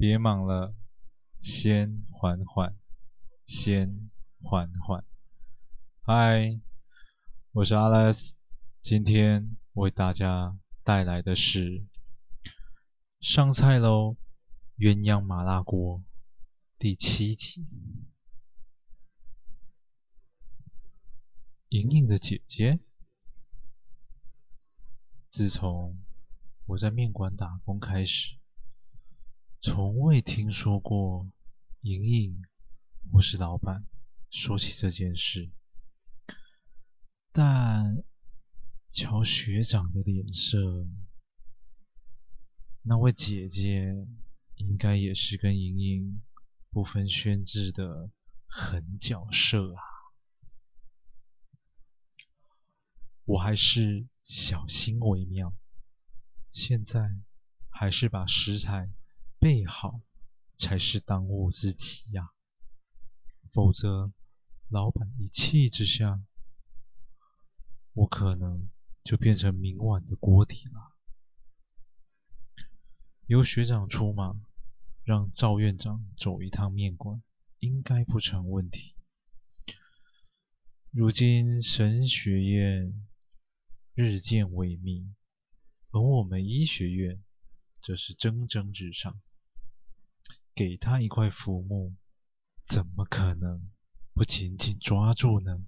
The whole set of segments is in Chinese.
别忙了，先缓缓，先缓缓。嗨，我是 Alex，今天为大家带来的是上菜喽，鸳鸯麻辣锅第七集。莹莹的姐姐，自从我在面馆打工开始，从未听说过莹莹或是老板说起这件事。但瞧学长的脸色，那位姐姐应该也是跟莹莹不分轩輊的狠角色啊。我还是小心为妙，现在还是把食材备好才是当务之急呀，否则老板一气之下，我可能就变成明晚的锅底了。由学长出马，让赵院长走一趟面馆，应该不成问题。如今神学院。日渐萎靡，而我们医学院则是蒸蒸日上。给他一块浮木，怎么可能不紧紧抓住呢？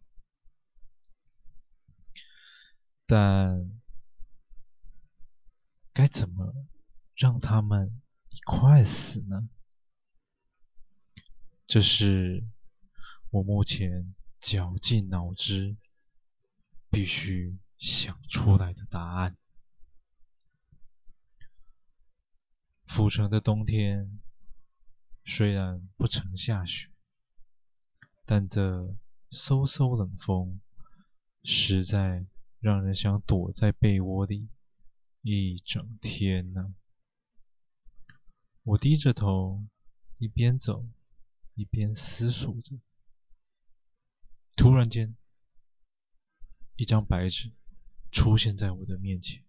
但该怎么让他们一块死呢？这是我目前绞尽脑汁，必须。想出来的答案。府城的冬天虽然不曾下雪，但这嗖嗖冷风实在让人想躲在被窝里一整天呢。我低着头，一边走一边思索着。突然间，一张白纸。出现在我的面前，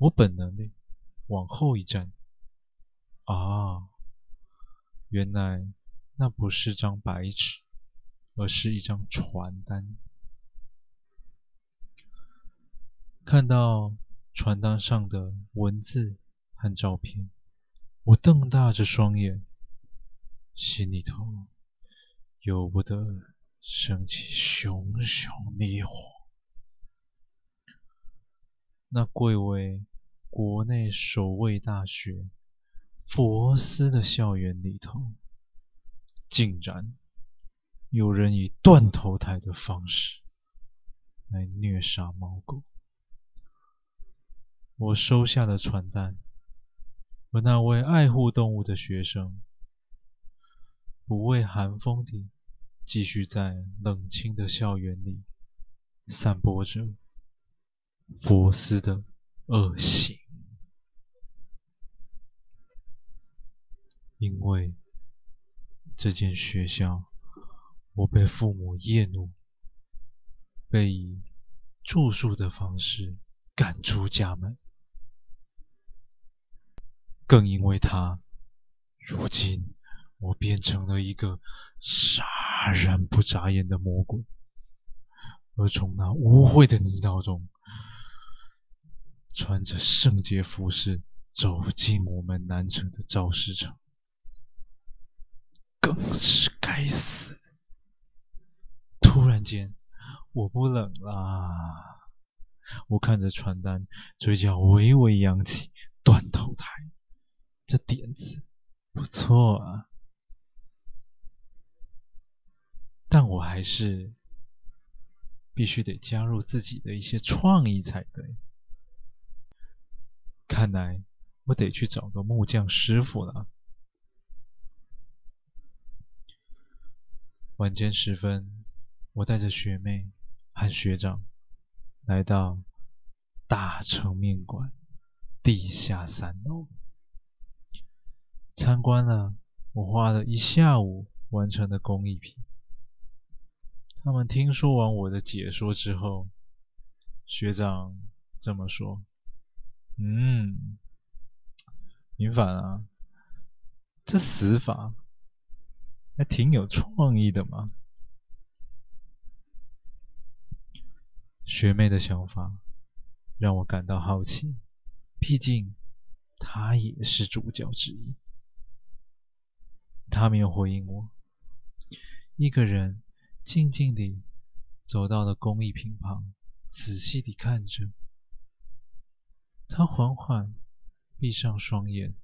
我本能的往后一站。啊，原来那不是张白纸，而是一张传单。看到传单上的文字和照片，我瞪大着双眼，心里头由不得升起熊熊烈火。那贵为国内首位大学佛斯的校园里头，竟然有人以断头台的方式来虐杀猫狗。我收下了传单，而那位爱护动物的学生，不畏寒风地继续在冷清的校园里散播着。佛斯的恶行，因为这间学校，我被父母厌恶，被以住宿的方式赶出家门，更因为他，如今我变成了一个杀人不眨眼的魔鬼，而从那污秽的泥道中。穿着圣洁服饰走进我们南城的赵氏城，更是该死！突然间，我不冷了。我看着传单，嘴角微微扬起。断头台，这点子不错啊！但我还是必须得加入自己的一些创意才对。看来我得去找个木匠师傅了。晚间时分，我带着学妹和学长来到大成面馆地下三楼，参观了我花了一下午完成的工艺品。他们听说完我的解说之后，学长这么说。嗯，明凡啊，这死法还挺有创意的嘛。学妹的想法让我感到好奇，毕竟她也是主角之一。她没有回应我，一个人静静地走到了工艺品旁，仔细地看着。她缓缓闭上双眼，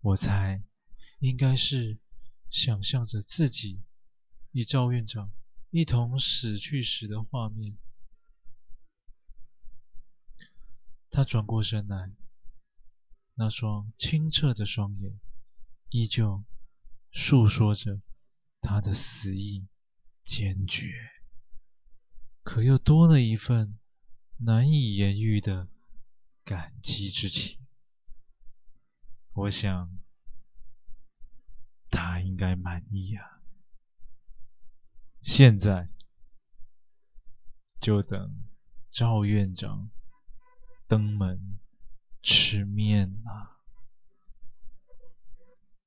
我猜应该是想象着自己与赵院长一同死去时的画面。他转过身来，那双清澈的双眼依旧诉说着他的死意坚决，可又多了一份难以言喻的感激之情。我想，应该满意啊。现在就等赵院长登门吃面啊